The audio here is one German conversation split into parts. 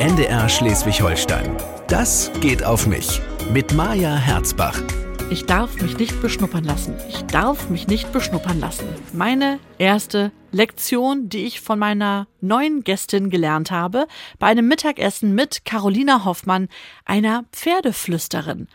NDR Schleswig-Holstein. Das geht auf mich. Mit Maja Herzbach. Ich darf mich nicht beschnuppern lassen. Ich darf mich nicht beschnuppern lassen. Meine erste Lektion, die ich von meiner neuen Gästin gelernt habe, bei einem Mittagessen mit Carolina Hoffmann, einer Pferdeflüsterin.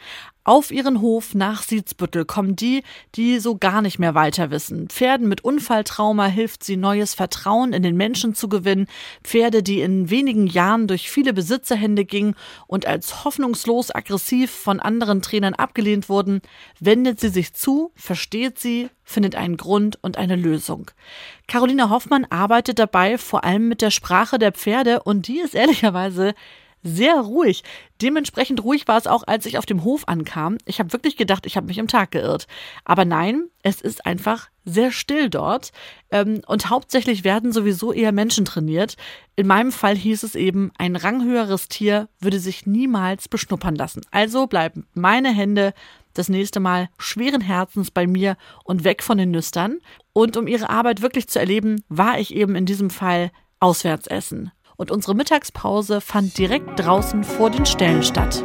Auf ihren Hof nach Siedsbüttel kommen die, die so gar nicht mehr weiter wissen. Pferden mit Unfalltrauma hilft sie, neues Vertrauen in den Menschen zu gewinnen. Pferde, die in wenigen Jahren durch viele Besitzerhände gingen und als hoffnungslos aggressiv von anderen Trainern abgelehnt wurden, wendet sie sich zu, versteht sie, findet einen Grund und eine Lösung. Carolina Hoffmann arbeitet dabei vor allem mit der Sprache der Pferde und die ist ehrlicherweise sehr ruhig. Dementsprechend ruhig war es auch, als ich auf dem Hof ankam. Ich habe wirklich gedacht, ich habe mich im Tag geirrt. Aber nein, es ist einfach sehr still dort. Ähm, und hauptsächlich werden sowieso eher Menschen trainiert. In meinem Fall hieß es eben, ein ranghöheres Tier würde sich niemals beschnuppern lassen. Also bleiben meine Hände das nächste Mal schweren Herzens bei mir und weg von den Nüstern. Und um ihre Arbeit wirklich zu erleben, war ich eben in diesem Fall auswärts essen und unsere Mittagspause fand direkt draußen vor den Ställen statt.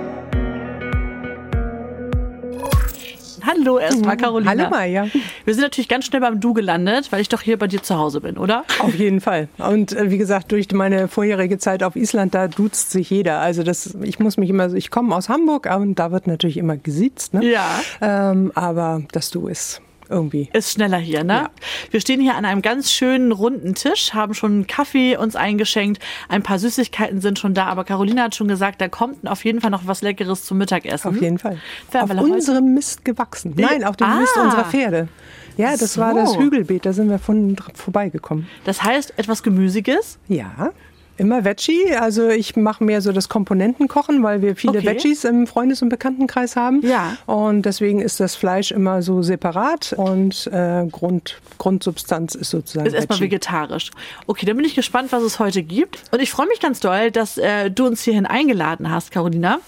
Hallo erstmal, Carolina. Hallo Maja. Wir sind natürlich ganz schnell beim Du gelandet, weil ich doch hier bei dir zu Hause bin, oder? Auf jeden Fall. Und äh, wie gesagt, durch meine vorherige Zeit auf Island, da duzt sich jeder. Also das, ich muss mich immer, ich komme aus Hamburg und da wird natürlich immer gesiezt. Ne? Ja. Ähm, aber das Du ist irgendwie. Ist schneller hier, ne? Ja. Wir stehen hier an einem ganz schönen runden Tisch, haben schon einen Kaffee uns eingeschenkt, ein paar Süßigkeiten sind schon da, aber Carolina hat schon gesagt, da kommt auf jeden Fall noch was Leckeres zum Mittagessen. Auf jeden Fall. auf unserem Mist gewachsen. Nein, auf dem ah. Mist unserer Pferde. Ja, das so. war das Hügelbeet, da sind wir von vorbeigekommen. Das heißt, etwas Gemüsiges? Ja. Immer Veggie. Also ich mache mehr so das Komponentenkochen, weil wir viele okay. Veggies im Freundes- und Bekanntenkreis haben. Ja. Und deswegen ist das Fleisch immer so separat und äh, Grund, Grundsubstanz ist sozusagen. Ist erstmal vegetarisch. Okay, dann bin ich gespannt, was es heute gibt. Und ich freue mich ganz doll, dass äh, du uns hierhin eingeladen hast, Carolina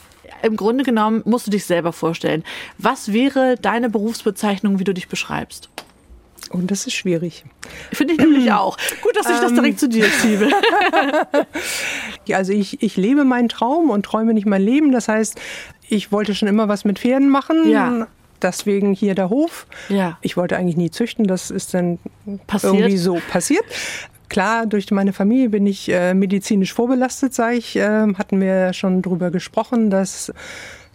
im Grunde genommen musst du dich selber vorstellen. Was wäre deine Berufsbezeichnung, wie du dich beschreibst? Und das ist schwierig. Finde ich nämlich auch. Gut, dass ich das direkt ähm. zu dir schiebe. ja, also ich, ich lebe meinen Traum und träume nicht mein Leben. Das heißt, ich wollte schon immer was mit Pferden machen. Ja. Deswegen hier der Hof. Ja. Ich wollte eigentlich nie züchten. Das ist dann passiert. irgendwie so passiert. Klar, durch meine Familie bin ich äh, medizinisch vorbelastet, sage ich. Äh, hatten wir schon drüber gesprochen, dass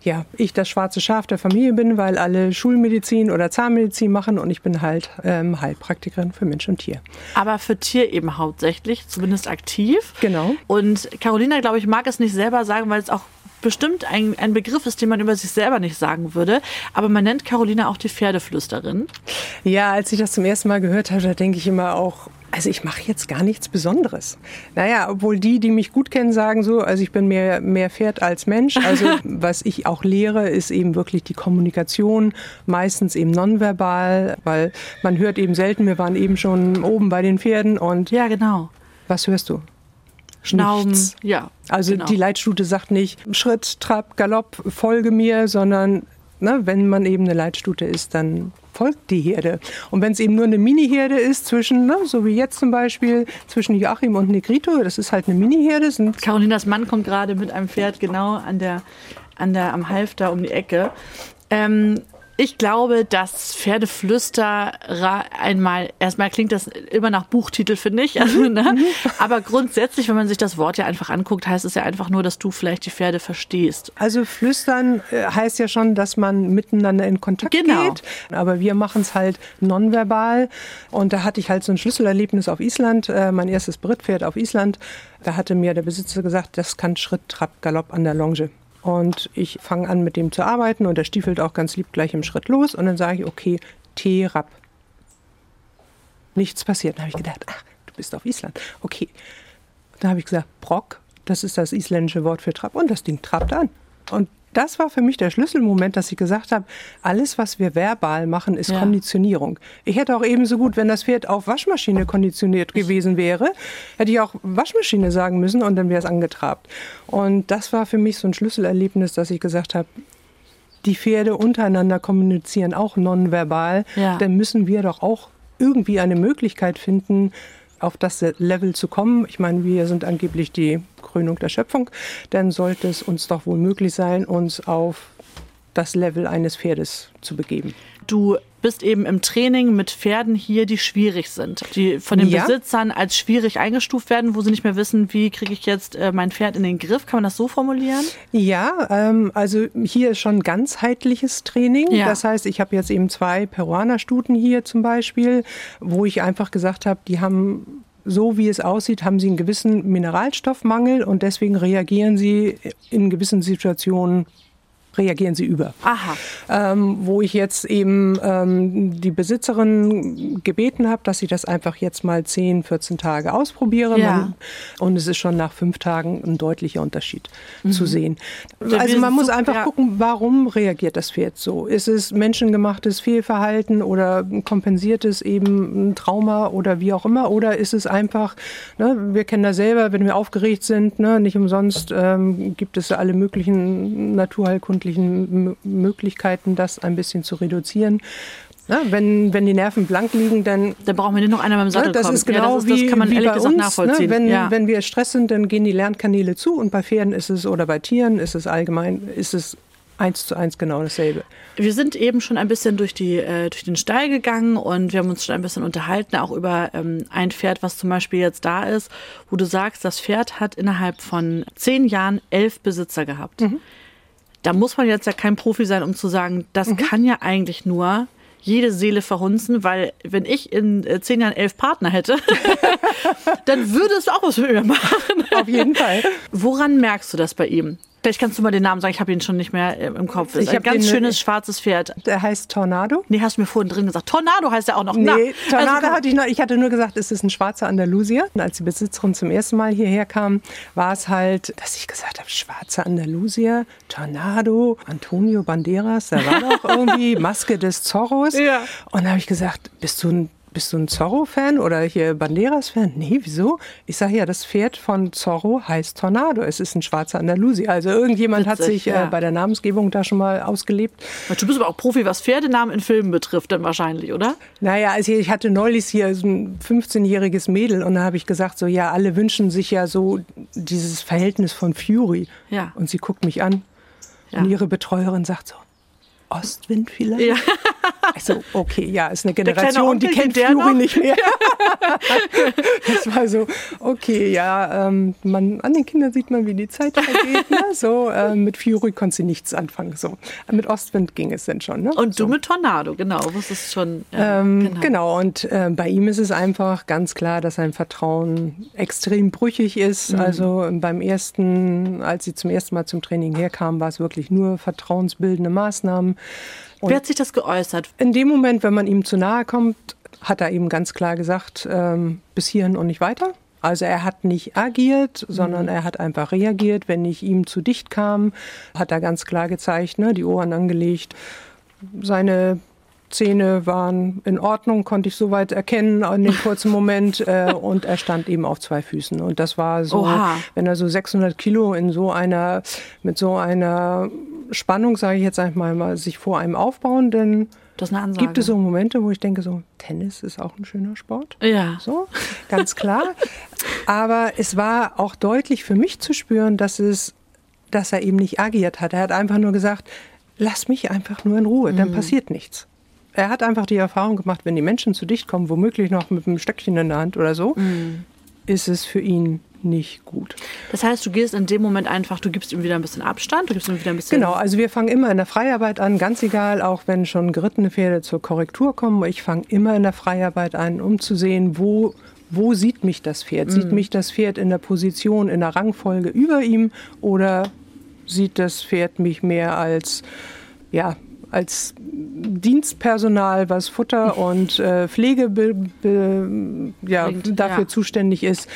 ja, ich das schwarze Schaf der Familie bin, weil alle Schulmedizin oder Zahnmedizin machen und ich bin halt ähm, Heilpraktikerin für Mensch und Tier. Aber für Tier eben hauptsächlich, zumindest aktiv. Genau. Und Carolina, glaube ich, mag es nicht selber sagen, weil es auch bestimmt ein, ein Begriff ist, den man über sich selber nicht sagen würde. Aber man nennt Carolina auch die Pferdeflüsterin. Ja, als ich das zum ersten Mal gehört habe, da denke ich immer auch, also ich mache jetzt gar nichts Besonderes. Naja, obwohl die, die mich gut kennen, sagen so, also ich bin mehr, mehr Pferd als Mensch. Also was ich auch lehre, ist eben wirklich die Kommunikation, meistens eben nonverbal, weil man hört eben selten, wir waren eben schon oben bei den Pferden und... Ja, genau. Was hörst du? Schnauben, Nichts. ja. Also genau. die Leitstute sagt nicht Schritt, Trab, Galopp, folge mir, sondern ne, wenn man eben eine Leitstute ist, dann folgt die Herde. Und wenn es eben nur eine Mini-Herde ist zwischen, ne, so wie jetzt zum Beispiel, zwischen Joachim und Negrito, das ist halt eine Mini-Herde. Carolinas Mann kommt gerade mit einem Pferd genau an der, an der, am Halfter um die Ecke. Ähm, ich glaube, dass Pferdeflüsterer einmal, erstmal klingt das immer nach Buchtitel, finde ich. Also, ne? Mhm. Aber grundsätzlich, wenn man sich das Wort ja einfach anguckt, heißt es ja einfach nur, dass du vielleicht die Pferde verstehst. Also flüstern äh, heißt ja schon, dass man miteinander in Kontakt genau. geht. Aber wir machen es halt nonverbal. Und da hatte ich halt so ein Schlüsselerlebnis auf Island, äh, mein erstes Brittpferd auf Island. Da hatte mir der Besitzer gesagt, das kann Schritt, Trab, Galopp an der Longe. Und ich fange an, mit dem zu arbeiten und er stiefelt auch ganz lieb gleich im Schritt los. Und dann sage ich, okay, T-Rap. Nichts passiert. Dann habe ich gedacht, ach, du bist auf Island. Okay. Dann habe ich gesagt, Brock, das ist das isländische Wort für Trab. Und das Ding trabt an. Und das war für mich der Schlüsselmoment, dass ich gesagt habe, alles, was wir verbal machen, ist ja. Konditionierung. Ich hätte auch ebenso gut, wenn das Pferd auf Waschmaschine konditioniert gewesen wäre, hätte ich auch Waschmaschine sagen müssen und dann wäre es angetrabt. Und das war für mich so ein Schlüsselerlebnis, dass ich gesagt habe, die Pferde untereinander kommunizieren auch nonverbal. Ja. Dann müssen wir doch auch irgendwie eine Möglichkeit finden, auf das Level zu kommen. Ich meine, wir sind angeblich die Krönung der Schöpfung, dann sollte es uns doch wohl möglich sein, uns auf das Level eines Pferdes zu begeben. Du bist eben im Training mit Pferden hier, die schwierig sind, die von den Ja. Besitzern als schwierig eingestuft werden, wo sie nicht mehr wissen, wie kriege ich jetzt äh, mein Pferd in den Griff. Kann man das so formulieren? Ja, ähm, also hier ist schon ganzheitliches Training. Ja. Das heißt, ich habe jetzt eben zwei Peruaner-Stuten hier zum Beispiel, wo ich einfach gesagt habe, die haben so wie es aussieht, haben sie einen gewissen Mineralstoffmangel und deswegen reagieren sie in gewissen Situationen reagieren sie über. Aha. Ähm, wo ich jetzt eben ähm, die Besitzerin gebeten habe, dass ich das einfach jetzt mal 10, 14 Tage ausprobiere. Ja. Und es ist schon nach fünf Tagen ein deutlicher Unterschied zu sehen. Mhm. wir Also man muss einfach ja. gucken, warum reagiert das Pferd so? Ist es menschengemachtes Fehlverhalten oder kompensiert es eben ein Trauma oder wie auch immer? Oder ist es einfach, ne, wir kennen das selber, wenn wir aufgeregt sind, ne, nicht umsonst ähm, gibt es alle möglichen naturheilkundlichen M Möglichkeiten, das ein bisschen zu reduzieren. Ne, wenn, wenn die Nerven blank liegen, dann Dann brauchen wir nicht noch einer beim Sattel Ne, das kommen. ist genau ja, das, ist, wie, das kann man wie ehrlich bei gesagt uns. nachvollziehen. Ne? Wenn, ja. wenn wir Stress sind, dann gehen die Lernkanäle zu und bei Pferden ist es oder bei Tieren ist es allgemein ist es eins zu eins genau dasselbe. Wir sind eben schon ein bisschen durch, die, äh, durch den Stall gegangen und wir haben uns schon ein bisschen unterhalten, auch über ähm, ein Pferd, was zum Beispiel jetzt da ist, wo du sagst, das Pferd hat innerhalb von zehn Jahren elf Besitzer gehabt. Mhm. Da muss man jetzt ja kein Profi sein, um zu sagen, das Mhm. kann ja eigentlich nur jede Seele verhunzen, weil wenn ich in äh, zehn Jahren elf Partner hätte, dann würde es auch was mit mir machen. Auf jeden Fall. Woran merkst du das bei ihm? Vielleicht kannst du mal den Namen sagen, ich habe ihn schon nicht mehr äh, im Kopf. Ich ist ein ganz den- schönes schwarzes Pferd. Der heißt Tornado. Nee, hast du mir vorhin drin gesagt. Tornado heißt er auch noch. Na, Nee, Tornado also, hatte ich noch. Ich hatte nur gesagt, es ist ein schwarzer Andalusier. Und als die Besitzerin zum ersten Mal hierher kam, war es halt, dass ich gesagt habe, schwarzer Andalusier, Tornado, Antonio Banderas, da war doch irgendwie Maske des Zorros. Ja. Und da habe ich gesagt, bist du ein bist du ein Zorro-Fan oder hier Banderas-Fan? Nee, wieso? Ich sage ja, das Pferd von Zorro heißt Tornado. Es ist ein schwarzer Andalusier. Also irgendjemand hat Witzig, sich ja. äh, bei der Namensgebung da schon mal ausgelebt. Du bist aber auch Profi, was Pferdenamen in Filmen betrifft, dann wahrscheinlich, oder? Naja, also ich hatte neulich hier so ein 15-jähriges Mädel und da habe ich gesagt, so ja, alle wünschen sich ja so dieses Verhältnis von Fury. Ja. Und sie guckt mich an Ja. und ihre Betreuerin sagt so, Ostwind vielleicht? Ja. Also, okay, ja, ist eine Generation, die Onkel, kennt noch? nicht mehr. das war so, okay, ja, ähm, man, an den Kindern sieht man, wie die Zeit vergeht. Ne? So, ähm, mit Fury konnte sie nichts anfangen. So. Mit Ostwind ging es dann schon. Ne? Und so. du mit Tornado, genau. Wusstest schon. Ja, Ähm, genau. und äh, bei ihm ist es einfach ganz klar, dass sein Vertrauen extrem brüchig ist. Also beim ersten, als sie zum ersten Mal zum Training herkam, war es wirklich nur vertrauensbildende Maßnahmen. Wie hat sich das geäußert? In dem Moment, wenn man ihm zu nahe kommt, hat er eben ganz klar gesagt, ähm, bis hierhin und nicht weiter. Also er hat nicht agiert, sondern er hat einfach reagiert. Wenn ich ihm zu dicht kam, hat er ganz klar gezeigt, ne, die Ohren angelegt. Seine Zähne waren in Ordnung, konnte ich soweit erkennen in dem kurzen Moment. Äh, und er stand eben auf zwei Füßen. Und das war so, Oha. wenn er so 600 Kilo in so einer, mit so einer Spannung, sage ich jetzt einfach mal, sich vor einem aufbauen, Ansage. gibt es so Momente, wo ich denke, so Tennis ist auch ein schöner Sport. Ja. So, ganz klar. Aber es war auch deutlich für mich zu spüren, dass es, dass er eben nicht agiert hat. Er hat einfach nur gesagt, lass mich einfach nur in Ruhe, dann passiert nichts. Er hat einfach die Erfahrung gemacht, wenn die Menschen zu dicht kommen, womöglich noch mit einem Stöckchen in der Hand oder so, ist es für ihn nicht gut. Das heißt, du gehst in dem Moment einfach, du gibst ihm wieder ein bisschen Abstand, du gibst ihm wieder ein bisschen. Genau, also wir fangen immer in der Freiarbeit an, ganz egal, auch wenn schon gerittene Pferde zur Korrektur kommen. Ich fange immer in der Freiarbeit an, um zu sehen, wo, wo sieht mich das Pferd? Sieht mich das Pferd in der Position, in der Rangfolge über ihm oder sieht das Pferd mich mehr als, ja, als Dienstpersonal, was Futter und äh, Pflege be, be, ja, Bringt, dafür ja. zuständig ist.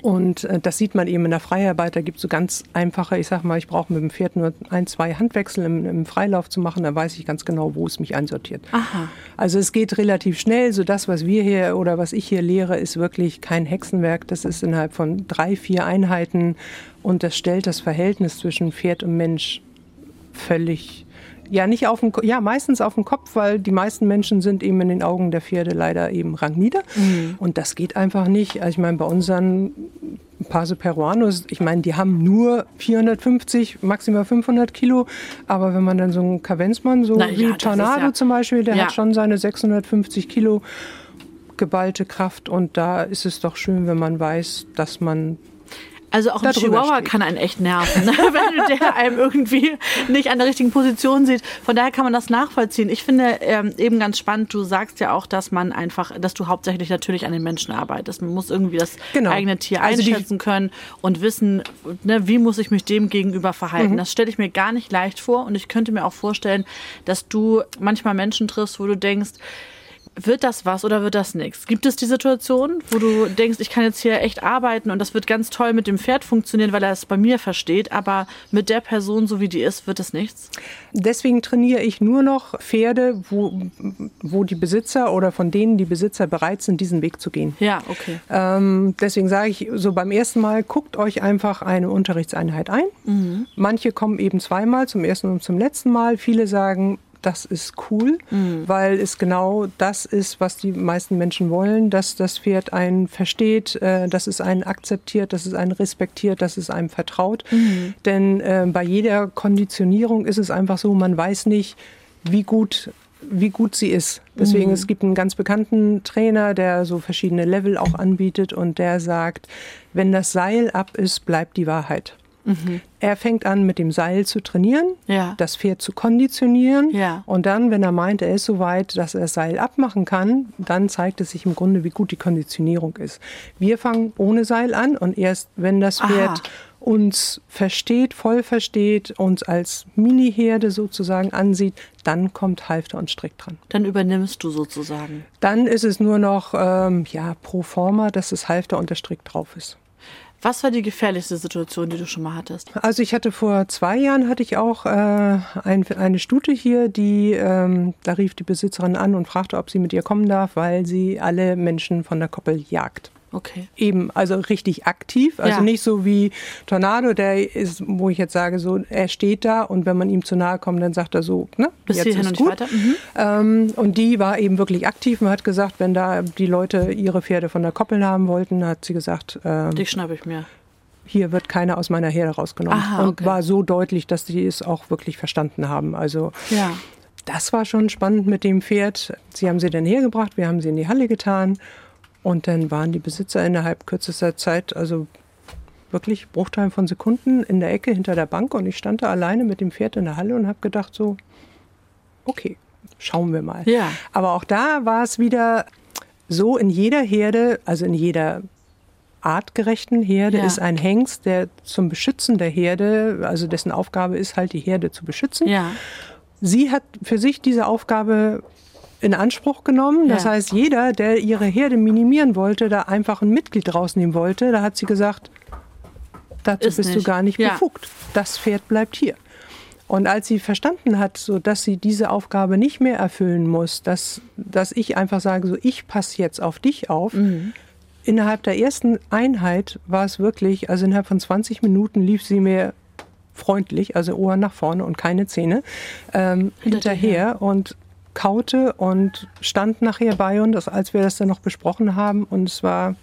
Und äh, das sieht man eben in der Freiarbeit. Da gibt es so ganz einfache, ich sag mal, ich brauche mit dem Pferd nur ein, zwei Handwechsel im, im Freilauf zu machen. Da weiß ich ganz genau, wo es mich einsortiert. Aha. Also es geht relativ schnell. So das, was wir hier oder was ich hier lehre, ist wirklich kein Hexenwerk. Das ist innerhalb von drei, vier Einheiten und das stellt das Verhältnis zwischen Pferd und Mensch völlig Ja, nicht auf dem, ja, meistens auf dem Kopf, weil die meisten Menschen sind eben in den Augen der Pferde leider eben rangnieder. Mhm. Und das geht einfach nicht. Also ich meine, bei unseren Pase Peruanos, ich meine, die haben nur 450, maximal 500 Kilo. Aber wenn man dann so einen Kavenzmann, so Na, wie ja, Tornado ja, zum Beispiel, der ja. hat schon seine 650 Kilo geballte Kraft. Und da ist es doch schön, wenn man weiß, dass man also auch ein Chihuahua steht. kann einen echt nerven, ne? wenn der einem irgendwie nicht an der richtigen Position sieht. Von daher kann man das nachvollziehen. Ich finde ähm, eben ganz spannend, du sagst ja auch, dass man einfach, dass du hauptsächlich natürlich an den Menschen arbeitest. Man muss irgendwie das genau. eigene Tier also einschätzen können und wissen, ne, wie muss ich mich dem gegenüber verhalten. Mhm. Das stelle ich mir gar nicht leicht vor und ich könnte mir auch vorstellen, dass du manchmal Menschen triffst, wo du denkst, wird das was oder wird das nichts? Gibt es die Situation, wo du denkst, ich kann jetzt hier echt arbeiten und das wird ganz toll mit dem Pferd funktionieren, weil er es bei mir versteht, aber mit der Person, so wie die ist, wird es nichts? Deswegen trainiere ich nur noch Pferde, wo, wo die Besitzer oder von denen die Besitzer bereit sind, diesen Weg zu gehen. Ja, okay. Ähm, deswegen sage ich so beim ersten Mal, guckt euch einfach eine Unterrichtseinheit ein. Mhm. Manche kommen eben zweimal, zum ersten und zum letzten Mal. Viele sagen, das ist cool, mhm. weil es genau das ist, was die meisten Menschen wollen, dass das Pferd einen versteht, äh, dass es einen akzeptiert, dass es einen respektiert, dass es einem vertraut. Mhm. Denn äh, bei jeder Konditionierung ist es einfach so, man weiß nicht, wie gut wie gut sie ist. Deswegen, mhm. es gibt einen ganz bekannten Trainer, der so verschiedene Level auch anbietet und der sagt, wenn das Seil ab ist, bleibt die Wahrheit. Mhm. Er fängt an, mit dem Seil zu trainieren, ja. das Pferd zu konditionieren. Ja. Und dann, wenn er meint, er ist so weit, dass er das Seil abmachen kann, dann zeigt es sich im Grunde, wie gut die Konditionierung ist. Wir fangen ohne Seil an und erst wenn das Pferd Aha. uns versteht, voll versteht, uns als Mini-Herde sozusagen ansieht, dann kommt Halfter und Strick dran. Dann übernimmst du sozusagen. Dann ist es nur noch ähm, ja, pro forma, dass das Halfter und der Strick drauf ist. Was war die gefährlichste Situation, die du schon mal hattest? Also ich hatte vor zwei Jahren hatte ich auch äh, ein, eine Stute hier, die ähm, da rief die Besitzerin an und fragte, ob sie mit ihr kommen darf, weil sie alle Menschen von der Koppel jagt. Okay. Eben, also richtig aktiv. Also ja. nicht so wie Tornado, der ist, wo ich jetzt sage, so, er steht da und wenn man ihm zu nahe kommt, dann sagt er so, ne, Bis jetzt hierhin ist und gut. weiter. Mhm. Ähm, und die war eben wirklich aktiv. Man hat gesagt, wenn da die Leute ihre Pferde von der Koppel haben wollten, hat sie gesagt, ähm, die schnappe ich mir hier wird keiner aus meiner Herde rausgenommen. Aha, okay. Und war so deutlich, dass die es auch wirklich verstanden haben. Also ja. das war schon spannend mit dem Pferd. Sie haben sie dann hergebracht, wir haben sie in die Halle getan und dann waren die Besitzer innerhalb kürzester Zeit, also wirklich Bruchteil von Sekunden in der Ecke hinter der Bank und ich stand da alleine mit dem Pferd in der Halle und habe gedacht so, okay, schauen wir mal. Ja. Aber auch da war es wieder so in jeder Herde, also in jeder artgerechten Herde ja. ist ein Hengst, der zum Beschützen der Herde, also dessen Aufgabe ist halt die Herde zu beschützen. Ja. Sie hat für sich diese Aufgabe in Anspruch genommen. Das ja. heißt, jeder, der ihre Herde minimieren wollte, da einfach ein Mitglied rausnehmen wollte, da hat sie gesagt, dazu Ist bist nicht. du gar nicht ja. befugt. Das Pferd bleibt hier. Und als sie verstanden hat, so dass sie diese Aufgabe nicht mehr erfüllen muss, dass, dass ich einfach sage, so ich passe jetzt auf dich auf. Mhm. Innerhalb der ersten Einheit war es wirklich, also innerhalb von 20 Minuten lief sie mir freundlich, also Ohren nach vorne und keine Zähne, ähm, hinterher. Und kaute und stand nachher bei uns, als wir das dann noch besprochen haben. Und es war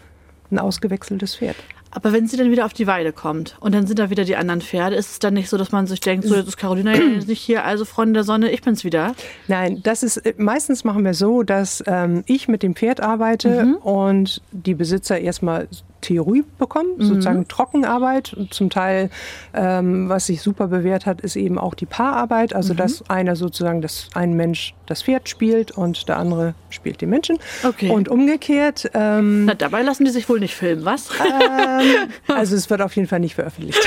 ein ausgewechseltes Pferd. Aber wenn sie dann wieder auf die Weide kommt und dann sind da wieder die anderen Pferde, ist es dann nicht so, dass man sich denkt, so jetzt ist Carolina jetzt nicht hier, also Freunde der Sonne, ich bin's wieder? Nein, das ist meistens machen wir so, dass ähm, ich mit dem Pferd arbeite mhm. und die Besitzer erstmal Theorie bekommen, mhm. sozusagen Trockenarbeit. Und zum Teil, ähm, was sich super bewährt hat, ist eben auch die Paararbeit, also mhm. dass einer sozusagen, dass ein Mensch das Pferd spielt und der andere spielt den Menschen. Okay. Und umgekehrt. Ähm, Na, dabei lassen die sich wohl nicht filmen, was? Ähm, also es wird auf jeden Fall nicht veröffentlicht.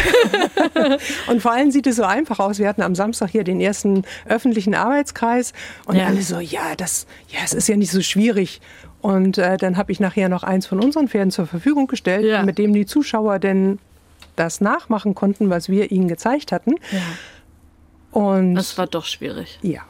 und vor allem sieht es so einfach aus. Wir hatten am Samstag hier den ersten öffentlichen Arbeitskreis und ja. alle so, ja, das, ja, es ist ja nicht so schwierig. Und äh, dann habe ich nachher noch eins von unseren Pferden zur Verfügung gestellt, ja. mit dem die Zuschauer denn das nachmachen konnten, was wir ihnen gezeigt hatten. Ja. Und das war doch schwierig. Ja.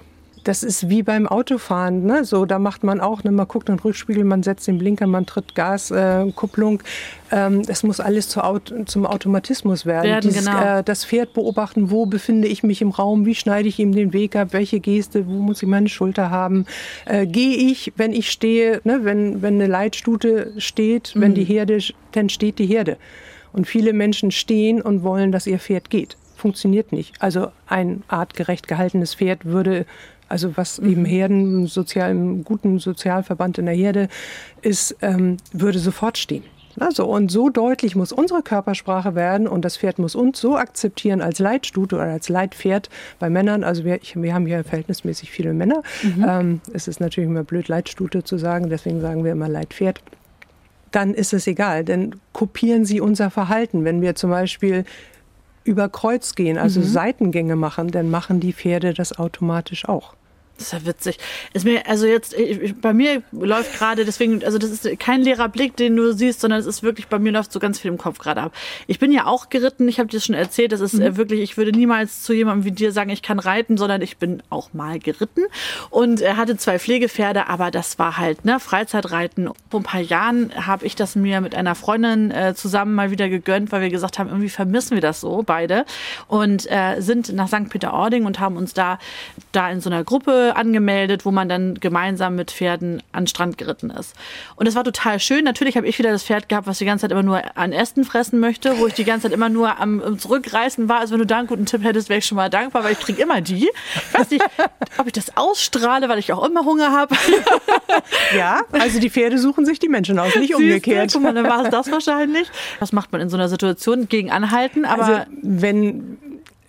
Das ist wie beim Autofahren. Ne? So, da macht man auch, ne? man guckt in den Rückspiegel, man setzt den Blinker, man tritt Gas, äh, Kupplung. Ähm, es muss alles zu Auto, zum Automatismus werden. Werden, Dieses, genau. äh, das Pferd beobachten, wo befinde ich mich im Raum, wie schneide ich ihm den Weg ab, welche Geste, wo muss ich meine Schulter haben. Äh, Gehe ich, wenn ich stehe, ne? wenn, wenn eine Leitstute steht, wenn die Herde, dann steht die Herde. Und viele Menschen stehen und wollen, dass ihr Pferd geht. Funktioniert nicht. Also ein artgerecht gehaltenes Pferd würde, also was eben Herden, sozial, im guten Sozialverband in der Herde ist, ähm, würde sofort stehen. Also, und so deutlich muss unsere Körpersprache werden und das Pferd muss uns so akzeptieren als Leitstute oder als Leitpferd bei Männern. Also wir, ich, wir haben hier verhältnismäßig viele Männer. Ähm, es ist natürlich immer blöd, Leitstute zu sagen, deswegen sagen wir immer Leitpferd dann ist es egal, denn kopieren Sie unser Verhalten. Wenn wir zum Beispiel über Kreuz gehen, also Seitengänge machen, dann machen die Pferde das automatisch auch. Das ist ja witzig. Ist mir, also jetzt, ich- bei mir läuft gerade, deswegen, also das ist kein leerer Blick, den du siehst, sondern es ist wirklich, bei mir läuft so ganz viel im Kopf gerade ab. Ich bin ja auch geritten, ich habe dir das schon erzählt, das ist äh, wirklich, ich würde niemals zu jemandem wie dir sagen, ich kann reiten, sondern ich bin auch mal geritten und äh, hatte zwei Pflegepferde, aber das war halt, ne, Freizeitreiten. Vor ein paar Jahren habe ich das mir mit einer Freundin äh, zusammen mal wieder gegönnt, weil wir gesagt haben, irgendwie vermissen wir das so, beide. Und äh, sind nach St. Peter-Ording und haben uns da, da in so einer Gruppe angemeldet, wo man dann gemeinsam mit Pferden an den Strand geritten ist. Und das war total schön. Natürlich habe ich wieder das Pferd gehabt, was die ganze Zeit immer nur an Ästen fressen möchte, wo ich die ganze Zeit immer nur am, Zurückreißen war. Also wenn du da einen guten Tipp hättest, wäre ich schon mal dankbar, weil ich kriege immer die. Ich weiß nicht, ob ich das ausstrahle, weil ich auch immer Hunger habe. Ja, also die Pferde suchen sich die Menschen aus, nicht umgekehrt. Guck mal, dann war es das wahrscheinlich. Was macht man in so einer Situation? Gegen anhalten, aber Also wenn,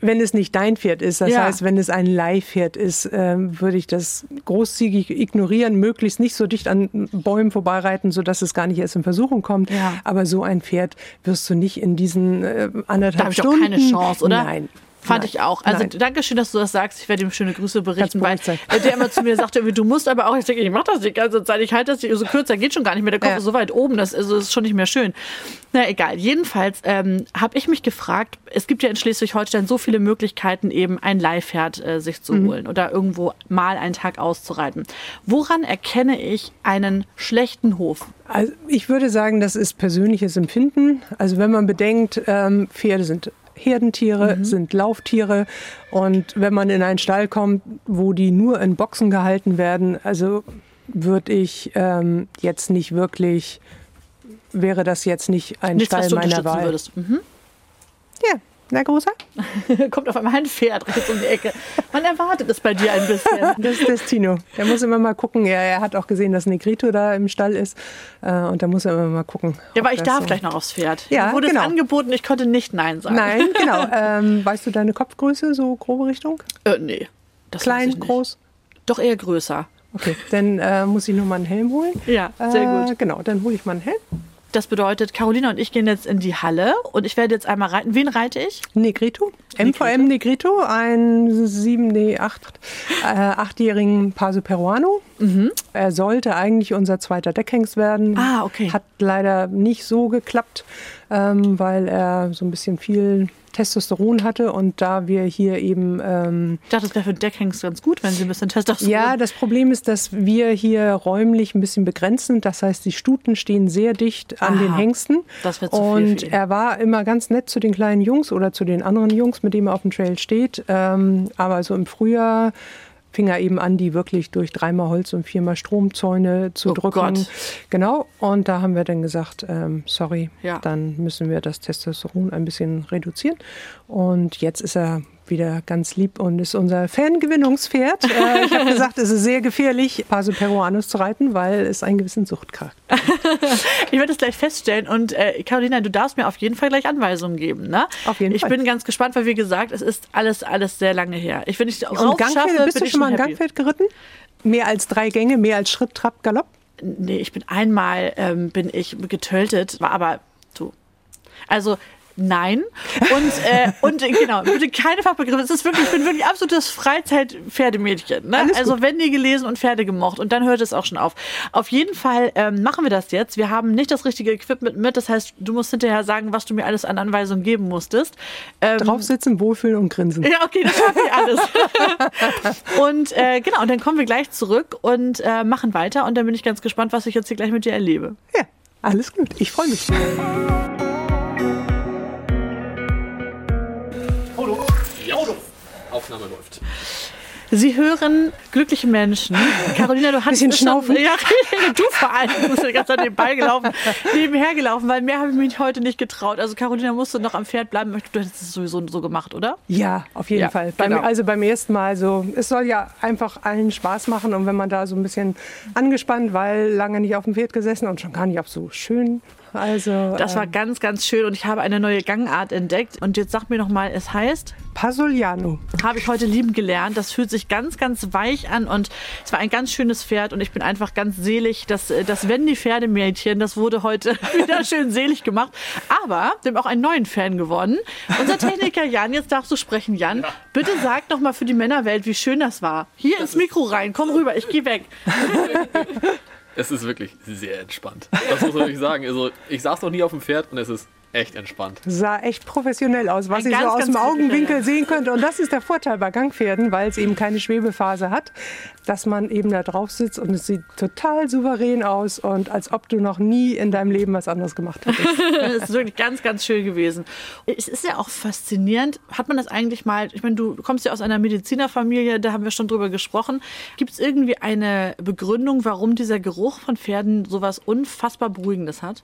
wenn es nicht dein Pferd ist, das Ja. heißt, wenn es ein Leihpferd ist, ähm, würde ich das großzügig ignorieren, möglichst nicht so dicht an Bäumen vorbeireiten, sodass es gar nicht erst in Versuchung kommt. Ja. Aber so ein Pferd wirst du nicht in diesen äh, anderthalb da habe ich auch Stunden. keine Chance, oder? Nein. Fand Nein. ich auch. Also Nein. danke schön, dass du das sagst. Ich werde ihm schöne Grüße berichten, weil der immer zu mir sagte, du musst aber auch, ich denke, ich mache das die ganze Zeit, ich halte das nicht, so kürzer geht schon gar nicht mehr, der Kopf Ja. ist so weit oben, das, das ist schon nicht mehr schön. Na egal, jedenfalls ähm, habe ich mich gefragt, es gibt ja in Schleswig-Holstein so viele Möglichkeiten, eben ein Leihpferd äh, sich zu holen oder irgendwo mal einen Tag auszureiten. Woran erkenne ich einen schlechten Hof? Also ich würde sagen, das ist persönliches Empfinden. Also wenn man bedenkt, ähm, Pferde sind Herdentiere, sind Lauftiere und wenn man in einen Stall kommt, wo die nur in Boxen gehalten werden, also würde ich ähm, jetzt nicht wirklich, wäre das jetzt nicht ein Nichts, was Stall du meiner Wahl. würdest. Mhm. Ja, na großer? Kommt auf einmal ein Pferd rechts um die Ecke. Man erwartet es bei dir ein bisschen. Das ist das Tino. Der muss immer mal gucken. Ja, er hat auch gesehen, dass Negrito da im Stall ist äh, und da muss er immer mal gucken. Ja, aber ich darf so- gleich noch aufs Pferd. Ja, Mir wurde genau. es angeboten, ich konnte nicht Nein sagen. Nein, genau. Ähm, weißt du deine Kopfgröße, so grobe Richtung? Äh, nee. Klein, groß? Doch eher größer. Okay, dann äh, muss ich nur mal einen Helm holen. Ja, sehr äh, gut. Genau, dann hole ich mal einen Helm. Das bedeutet, Carolina und ich gehen jetzt in die Halle und ich werde jetzt einmal reiten. Wen reite ich? Negrito, MVM Negrito, ein sieben, nee, acht, äh, achtjährigen Paso Peruano. Er sollte eigentlich unser zweiter Deckhengst werden. Mhm. Ah, okay. Hat leider nicht so geklappt, ähm, weil er so ein bisschen viel Testosteron hatte und da wir hier eben ähm, Ich dachte, das wäre für Deckhengst ganz gut, wenn sie ein bisschen Testosteron Ja, das Problem ist, dass wir hier räumlich ein bisschen begrenzt sind. Das heißt, die Stuten stehen sehr dicht an Aha, den Hengsten. das wird zu viel Und ihn. er war immer ganz nett zu den kleinen Jungs oder zu den anderen Jungs, mit denen er auf dem Trail steht. Ähm, aber so im Frühjahr fing er eben an, die wirklich durch dreimal Holz und viermal Stromzäune zu Oh drücken. Gott. Genau. Und da haben wir dann gesagt, ähm, sorry, Ja. dann müssen wir das Testosteron ein bisschen reduzieren. Und jetzt ist er wieder ganz lieb und ist unser Fangewinnungspferd. Äh, ich habe gesagt, es ist sehr gefährlich, Paso Peruanos zu reiten, weil es einen gewissen Suchtcharakter Ich werde es gleich feststellen. Und äh, Carolina, du darfst mir auf jeden Fall gleich Anweisungen geben. Ne? Auf jeden ich Fall. bin ganz gespannt, weil wie gesagt, es ist alles, alles sehr lange her. Ich, wenn ich Und schaffe, bist du schon mal ein. Gangpferd geritten? Mehr als drei Gänge, mehr als Schritt, Trab, Galopp? Nee, ich bin einmal ähm, bin ich getöltet, war aber du. Also Nein. Und, äh, und genau, bitte keine Fachbegriffe. Es ist wirklich, ich bin wirklich absolutes Freizeit-Pferdemädchen. Ne? Also Wendy gelesen und Pferde gemocht. Und dann hört es auch schon auf. Auf jeden Fall ähm, machen wir das jetzt. Wir haben nicht das richtige Equipment mit. Das heißt, du musst hinterher sagen, was du mir alles an Anweisungen geben musstest. Ähm, Draufsitzen, wohlfühlen und grinsen. Ja, okay, das schaffe ich alles. und äh, genau, und dann kommen wir gleich zurück und äh, machen weiter. Und dann bin ich ganz gespannt, was ich jetzt hier gleich mit dir erlebe. Ja, alles gut. Ich freue mich. Aufnahme läuft. Sie hören glückliche Menschen. Carolina, du hast Bisschen schnaufen. Ja, du vor allem. Du bist die ganze Zeit nebenbei gelaufen, nebenher gelaufen, weil mehr habe ich mich heute nicht getraut. Also Carolina musste noch am Pferd bleiben. Du hättest es sowieso so gemacht, oder? Ja, auf jeden Ja, Fall. genau. Beim, also beim ersten Mal so. Es soll ja einfach allen Spaß machen und wenn man da so ein bisschen angespannt, weil lange nicht auf dem Pferd gesessen und schon gar nicht auf so schön. Also Das war ähm, ganz, ganz schön und ich habe eine neue Gangart entdeckt. Und jetzt sag mir noch mal, es heißt, Pasoliano. habe ich heute lieben gelernt. Das fühlt sich ganz, ganz weich an und es war ein ganz schönes Pferd und ich bin einfach ganz selig. Das, äh, das Wendy Pferdemädchen, das wurde heute wieder schön selig gemacht. Aber wir haben auch einen neuen Fan gewonnen. Unser Techniker Jan, jetzt darfst du sprechen, Jan. Bitte sag noch mal für die Männerwelt, wie schön das war. Hier ins Mikro rein, komm rüber, ich gehe weg. Es ist wirklich sehr entspannt. Das muss man wirklich sagen. Also, ich saß noch nie auf dem Pferd und es ist echt entspannt. Sah echt professionell aus, was Ein ihr so aus dem Augenwinkel sehen könnt. Und das ist der Vorteil bei Gangpferden, weil es eben keine Schwebephase hat, dass man eben da drauf sitzt und es sieht total souverän aus und als ob du noch nie in deinem Leben was anderes gemacht hättest. Das ist wirklich ganz, ganz schön gewesen. Es ist ja auch faszinierend. Hat man das eigentlich mal, ich meine, du kommst ja aus einer Medizinerfamilie, da haben wir schon drüber gesprochen. Gibt es irgendwie eine Begründung, warum dieser Geruch von Pferden sowas unfassbar Beruhigendes hat?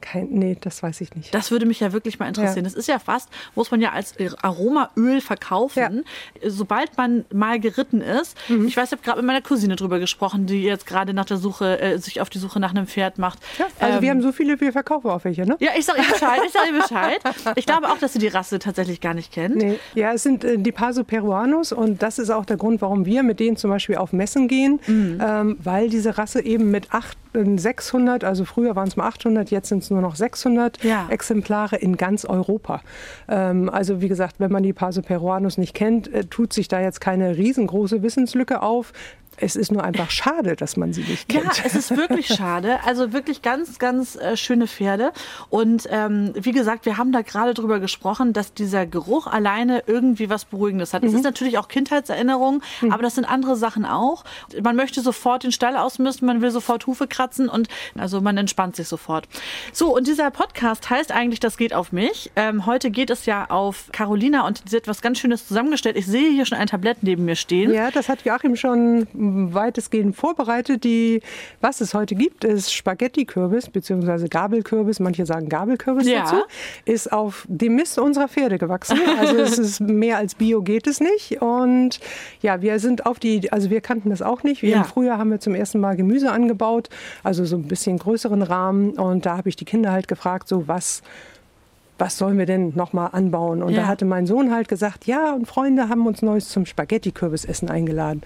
Kein, nee, das weiß ich nicht. Das würde mich ja wirklich mal interessieren. Ja. Das ist ja fast, muss man ja als Aromaöl verkaufen. Sobald man mal geritten ist. Mhm. Ich weiß, ich habe gerade mit meiner Cousine drüber gesprochen, die jetzt gerade nach der Suche, äh, sich auf die Suche nach einem Pferd macht. Ja, also Ähm, wir haben so viele, wir verkaufen auch welche, ne? ja, ich sage ihr Bescheid, ich sage ihr Bescheid. Ich glaube auch, dass sie die Rasse tatsächlich gar nicht kennt. Nee. Ja, es sind äh, die Paso Peruanos und das ist auch der Grund, warum wir mit denen zum Beispiel auf Messen gehen, Mhm. ähm, weil diese Rasse eben mit acht, äh, 600, also früher waren es mal 800, jetzt sind es nur noch 600 Ja. Exemplare in ganz Europa. Ähm, also wie gesagt, wenn man die Paso Peruanos nicht kennt, äh, tut sich da jetzt keine riesengroße Wissenslücke auf. Es ist nur einfach schade, dass man sie nicht Ja, kennt. es ist wirklich schade. Also wirklich ganz, ganz äh, schöne Pferde. Und ähm, wie gesagt, wir haben da gerade drüber gesprochen, dass dieser Geruch alleine irgendwie was Beruhigendes hat. Es Mhm. ist natürlich auch Kindheitserinnerung, aber das sind andere Sachen auch. Man möchte sofort den Stall ausmisten, man will sofort Hufe kratzen und also man entspannt sich sofort. So, und dieser Podcast heißt eigentlich, das geht auf mich. Ähm, heute geht es ja auf Carolina und sie hat was ganz Schönes zusammengestellt. Ich sehe hier schon ein Tablett neben mir stehen. Ja, das hat Joachim schon weitestgehend vorbereitet. Die, was es heute gibt, ist Spaghetti-Kürbis bzw. Gabelkürbis. Manche sagen Gabelkürbis Ja. dazu. Ist auf dem Mist unserer Pferde gewachsen. Also es ist mehr als Bio geht es nicht. Und ja, wir sind auf die, also wir kannten das auch nicht. Wir Ja. im Frühjahr haben wir zum ersten Mal Gemüse angebaut, also so ein bisschen größeren Rahmen. Und da habe ich die Kinder halt gefragt, so was was sollen wir denn nochmal anbauen? Und Ja. da hatte mein Sohn halt gesagt, ja, und Freunde haben uns Neues zum Spaghetti-Kürbisessen eingeladen.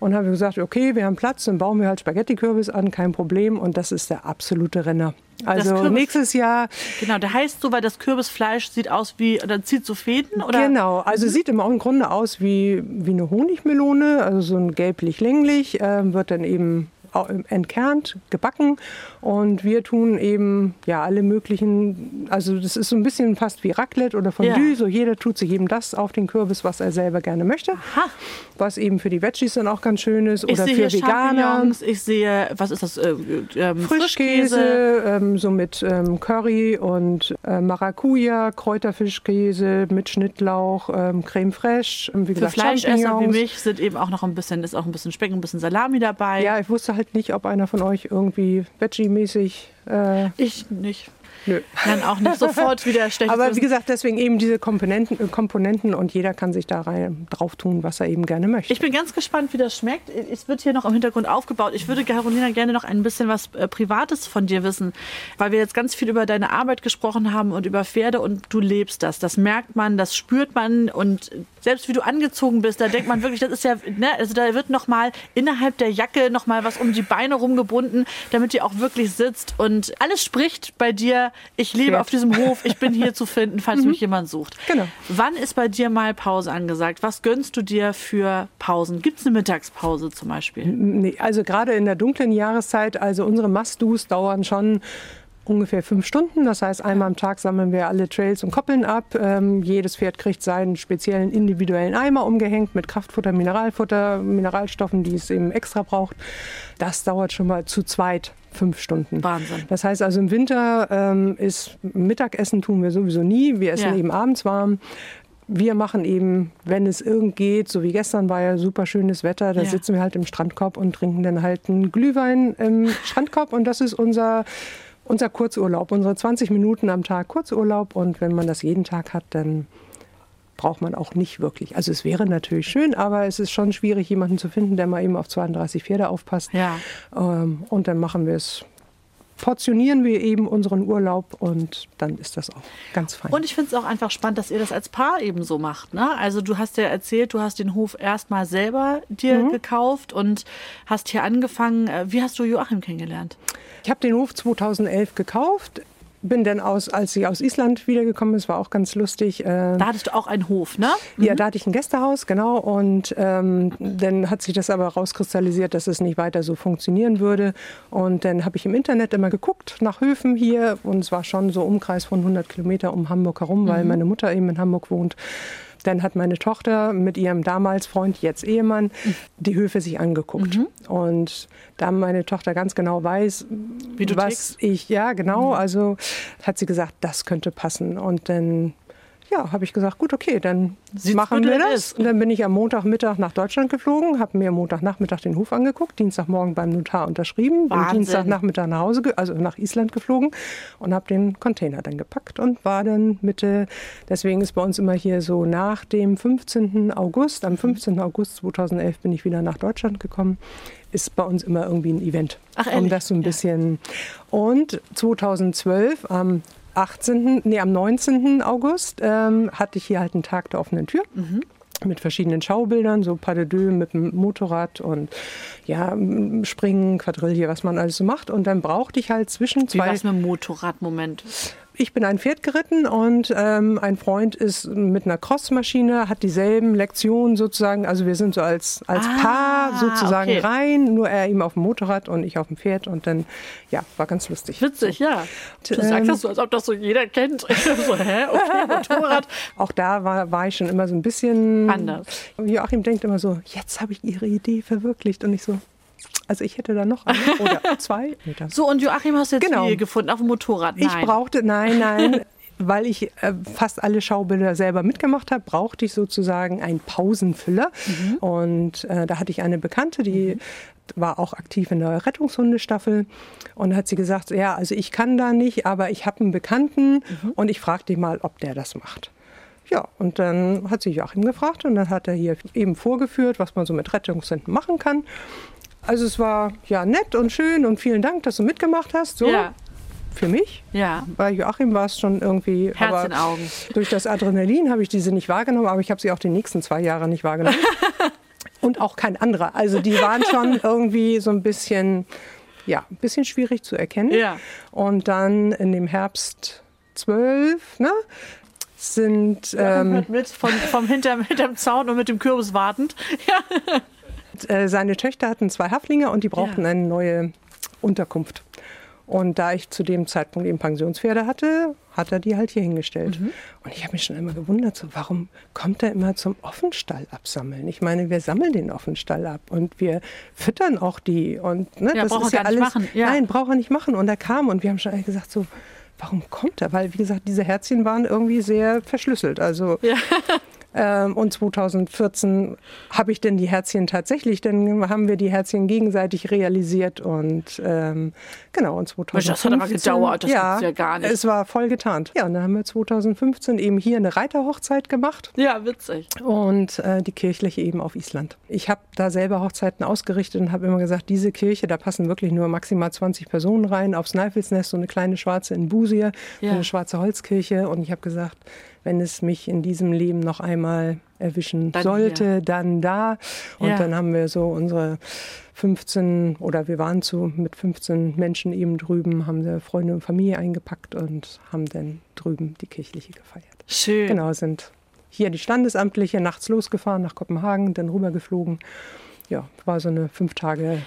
Und haben wir gesagt, okay, wir haben Platz, dann bauen wir halt Spaghetti-Kürbis an, kein Problem. Und das ist der absolute Renner. Also Kürbis- nächstes Jahr, Genau, der heißt so, weil das Kürbisfleisch sieht aus wie, oder zieht so Fäden, oder? genau, also sieht im Grunde aus wie, wie eine Honigmelone, also so ein gelblich-länglich, äh, wird dann eben entkernt, gebacken und wir tun eben ja alle möglichen, also das ist so ein bisschen fast wie Raclette oder Fondue, Ja. so jeder tut sich eben das auf den Kürbis, was er selber gerne möchte, Aha. was eben für die Veggies dann auch ganz schön ist Ich oder für Veganer. Ich sehe, was ist das? Äh, ähm, Frischkäse, ähm, so mit ähm, Curry und äh, Maracuja, Kräuterfischkäse mit Schnittlauch, ähm, Creme fraiche, wie Für gesagt Fleischesser wie mich sind eben auch noch ein bisschen, ist auch ein bisschen Speck, ein bisschen Salami dabei. Ja, ich wusste halt nicht, ob einer von euch irgendwie Veggie-mäßig. Äh, Ich nicht. nö. Dann auch nicht sofort wieder schlecht. Aber wie gesagt, deswegen eben diese Komponenten, äh, Komponenten und jeder kann sich da rein drauf tun, was er eben gerne möchte. Ich bin ganz gespannt, wie das schmeckt. Es wird hier noch im Hintergrund aufgebaut. Ich würde, Carolina, gerne noch ein bisschen was äh, Privates von dir wissen, weil wir jetzt ganz viel über deine Arbeit gesprochen haben und über Pferde und du lebst das. Das merkt man, das spürt man und selbst wie du angezogen bist, da denkt man wirklich, das ist ja, ne, also da wird noch mal innerhalb der Jacke noch mal was um die Beine rumgebunden, damit die auch wirklich sitzt und alles spricht bei dir ich lebe Pferd. auf diesem Hof, ich bin hier zu finden, falls mich jemand sucht. Genau. Wann ist bei dir mal Pause angesagt? Was gönnst du dir für Pausen? Gibt es eine Mittagspause zum Beispiel? Nee, also gerade in der dunklen Jahreszeit, also unsere Must-Dos dauern schon ungefähr fünf Stunden. Das heißt, einmal am Tag sammeln wir alle Trails und Koppeln ab. Ähm, jedes Pferd kriegt seinen speziellen individuellen Eimer umgehängt mit Kraftfutter, Mineralfutter, Mineralstoffen, die es eben extra braucht. Das dauert schon mal zu zweit fünf Stunden. Wahnsinn. Das heißt also im Winter ähm, ist Mittagessen tun wir sowieso nie. Wir essen Ja. eben abends warm. Wir machen eben, wenn es irgend geht, so wie gestern war ja super schönes Wetter, da Ja. sitzen wir halt im Strandkorb und trinken dann halt einen Glühwein im Strandkorb und das ist unser, unser Kurzurlaub, unsere 20 Minuten am Tag Kurzurlaub und wenn man das jeden Tag hat, dann braucht man auch nicht wirklich. Also es wäre natürlich schön, aber es ist schon schwierig, jemanden zu finden, der mal eben auf 32 Pferde aufpasst. Ja. Ähm, und dann machen wir es, portionieren wir eben unseren Urlaub und dann ist das auch ganz fein. Und ich finde es auch einfach spannend, dass ihr das als Paar eben so macht. Ne? Also du hast ja erzählt, du hast den Hof erstmal selber dir Mhm. gekauft und hast hier angefangen. Äh, Wie hast du Joachim kennengelernt? Ich habe den Hof 2011 gekauft, bin dann aus, als ich aus Island wiedergekommen bin, war auch ganz lustig. Äh, Da hattest du auch einen Hof, ne? Ja, da hatte ich ein Gästehaus, genau. Und ähm, dann hat sich das aber rauskristallisiert, dass es nicht weiter so funktionieren würde. Und dann habe ich im Internet immer geguckt nach Höfen hier. Und es war schon so Umkreis von 100 Kilometer um Hamburg herum, weil meine Mutter eben in Hamburg wohnt. Dann hat meine Tochter mit ihrem damals Freund, jetzt Ehemann, die Höfe sich angeguckt. Und da meine Tochter ganz genau weiß, Wie du was ich, ja genau, also hat sie gesagt, das könnte passen. Und dann ja, habe ich gesagt, gut, okay, dann Sieht's machen wir das ist. Und dann bin ich am Montagmittag nach Deutschland geflogen, habe mir am Montagnachmittag den Hof angeguckt, Dienstagmorgen beim Notar unterschrieben, bin Wahnsinn. Dienstagnachmittag nach Hause, also nach Island geflogen und habe den Container dann gepackt und war dann Mitte, deswegen ist bei uns immer hier so nach dem 15. August, Mhm. am 15. August 2011 bin ich wieder nach Deutschland gekommen, ist bei uns immer irgendwie ein Event. Ach, um das so ein Ja. bisschen. Und 2012 am 18., nee, am 19. August ähm, hatte ich hier halt einen Tag der offenen Tür. Mhm. Mit verschiedenen Schaubildern, so Pas de deux mit dem Motorrad und ja, Springen, Quadrille, was man alles so macht. Und dann brauchte ich halt zwischen Wie zwei. war es mit dem Motorradmoment? Ich bin ein Pferd geritten und ähm, ein Freund ist mit einer Crossmaschine, hat dieselben Lektionen sozusagen. Also wir sind so als, als Ah, Paar sozusagen okay. rein, nur er eben auf dem Motorrad und ich auf dem Pferd. Und dann, ja, war ganz lustig. Witzig, ja. Du Ähm, sagst das so, als ob das so jeder kennt. so, hä? Okay, Motorrad. Auch da war, war ich schon immer so ein bisschen Anders. Joachim denkt immer so, jetzt habe ich ihre Idee verwirklicht. Und ich so, also ich hätte da noch eine oder zwei. So, und Joachim hast du jetzt Genau. hier gefunden auf dem Motorrad? Nein. Ich brauchte, nein, nein, weil ich äh, fast alle Schaubilder selber mitgemacht habe, brauchte ich sozusagen einen Pausenfüller. Mhm. Und äh, da hatte ich eine Bekannte, die war auch aktiv in der Rettungshundestaffel. Und hat sie gesagt, ja, also ich kann da nicht, aber ich habe einen Bekannten Mhm. und ich frage dich mal, ob der das macht. Ja, und dann hat sie Joachim gefragt und dann hat er hier eben vorgeführt, was man so mit Rettungshunden machen kann. Also es war ja nett und schön und vielen Dank, dass du mitgemacht hast. So Ja, für mich. ja. Bei Joachim war es schon irgendwie. Herz aber in Augen. Durch das Adrenalin habe ich diese nicht wahrgenommen, aber ich habe sie auch die nächsten zwei Jahre nicht wahrgenommen. Und auch kein anderer. Also die waren schon irgendwie so ein bisschen, ja, ein bisschen schwierig zu erkennen. Ja. Und dann in dem Herbst 12, ne, sind Ähm, ähm, mit von, vom hinterm, hinterm Zaun und mit dem Kürbis wartend. Ja. äh, seine Töchter hatten zwei Haflinge und die brauchten Ja. eine neue Unterkunft. Und da ich zu dem Zeitpunkt eben Pensionspferde hatte, hat er die halt hier hingestellt. Mhm. Und ich habe mich schon immer gewundert, so, warum kommt er immer zum Offenstall absammeln? Ich meine, wir sammeln den Offenstall ab und wir füttern auch die. Und, ne, Ja, das braucht ist er ja alles. machen, ja. Nein, braucht er nicht machen. Und er kam und wir haben schon gesagt, so, warum kommt er? Weil, wie gesagt, diese Herzchen waren irgendwie sehr verschlüsselt. Also Ja. Ähm, und 2014 habe ich denn die Herzchen tatsächlich, dann haben wir die Herzchen gegenseitig realisiert und ähm, genau, und 2015. Mensch, das hat aber gedauert, das ja, ja gar nicht. Es war voll getarnt. Ja, und dann haben wir 2015 eben hier eine Reiterhochzeit gemacht ja, witzig. und äh, die kirchliche eben auf Island. Ich habe da selber Hochzeiten ausgerichtet und habe immer gesagt, diese Kirche, da passen wirklich nur maximal 20 Personen rein. Aufs Neifelsnest so eine kleine schwarze in Busier, Ja. so eine schwarze Holzkirche. Und ich habe gesagt, wenn es mich in diesem Leben noch einmal erwischen Dann sollte, hier. dann da. Und Ja. dann haben wir so unsere 15 oder wir waren zu mit 15 Menschen eben drüben, haben wir Freunde und Familie eingepackt und haben dann drüben die kirchliche gefeiert. Schön. Genau, sind hier die Standesamtliche nachts losgefahren nach Kopenhagen, dann rübergeflogen. Ja, war so eine fünf Tage.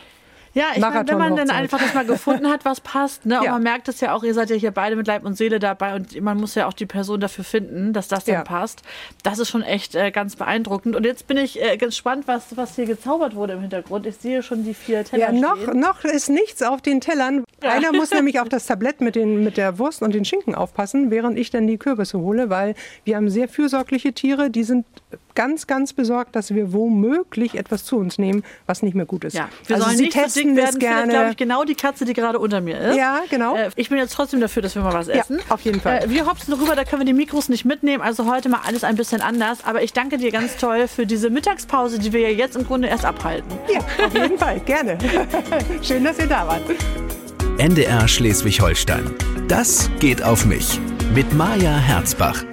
Ja, ich meine, wenn man dann einfach das mal gefunden hat, was passt, ne? Und Ja. man merkt es ja auch, ihr seid ja hier beide mit Leib und Seele dabei und man muss ja auch die Person dafür finden, dass das dann Ja. passt. Das ist schon echt äh, ganz beeindruckend. Und jetzt bin ich äh, ganz gespannt, was, was hier gezaubert wurde im Hintergrund. Ich sehe schon die vier Teller Ja, noch, stehen. noch ist nichts auf den Tellern. Einer muss nämlich auf das Tablett mit, den, mit der Wurst und den Schinken aufpassen, während ich dann die Kürbisse hole, weil wir haben sehr fürsorgliche Tiere, die sind ganz, ganz besorgt, dass wir womöglich etwas zu uns nehmen, was nicht mehr gut ist. Ja, wir also sollen sie nicht testen werden. das Findet, gerne. glaube ich, genau die Katze, die gerade unter mir ist. Ja, genau. Äh, ich bin jetzt trotzdem dafür, dass wir mal was Ja, essen. auf jeden Fall. Äh, wir hopsen rüber, da können wir die Mikros nicht mitnehmen. Also heute mal alles ein bisschen anders. Aber ich danke dir ganz toll für diese Mittagspause, die wir ja jetzt im Grunde erst abhalten. ja, auf jeden Fall, gerne. Schön, dass ihr da wart. NDR Schleswig-Holstein. Das geht auf mich. Mit Maja Herzbach.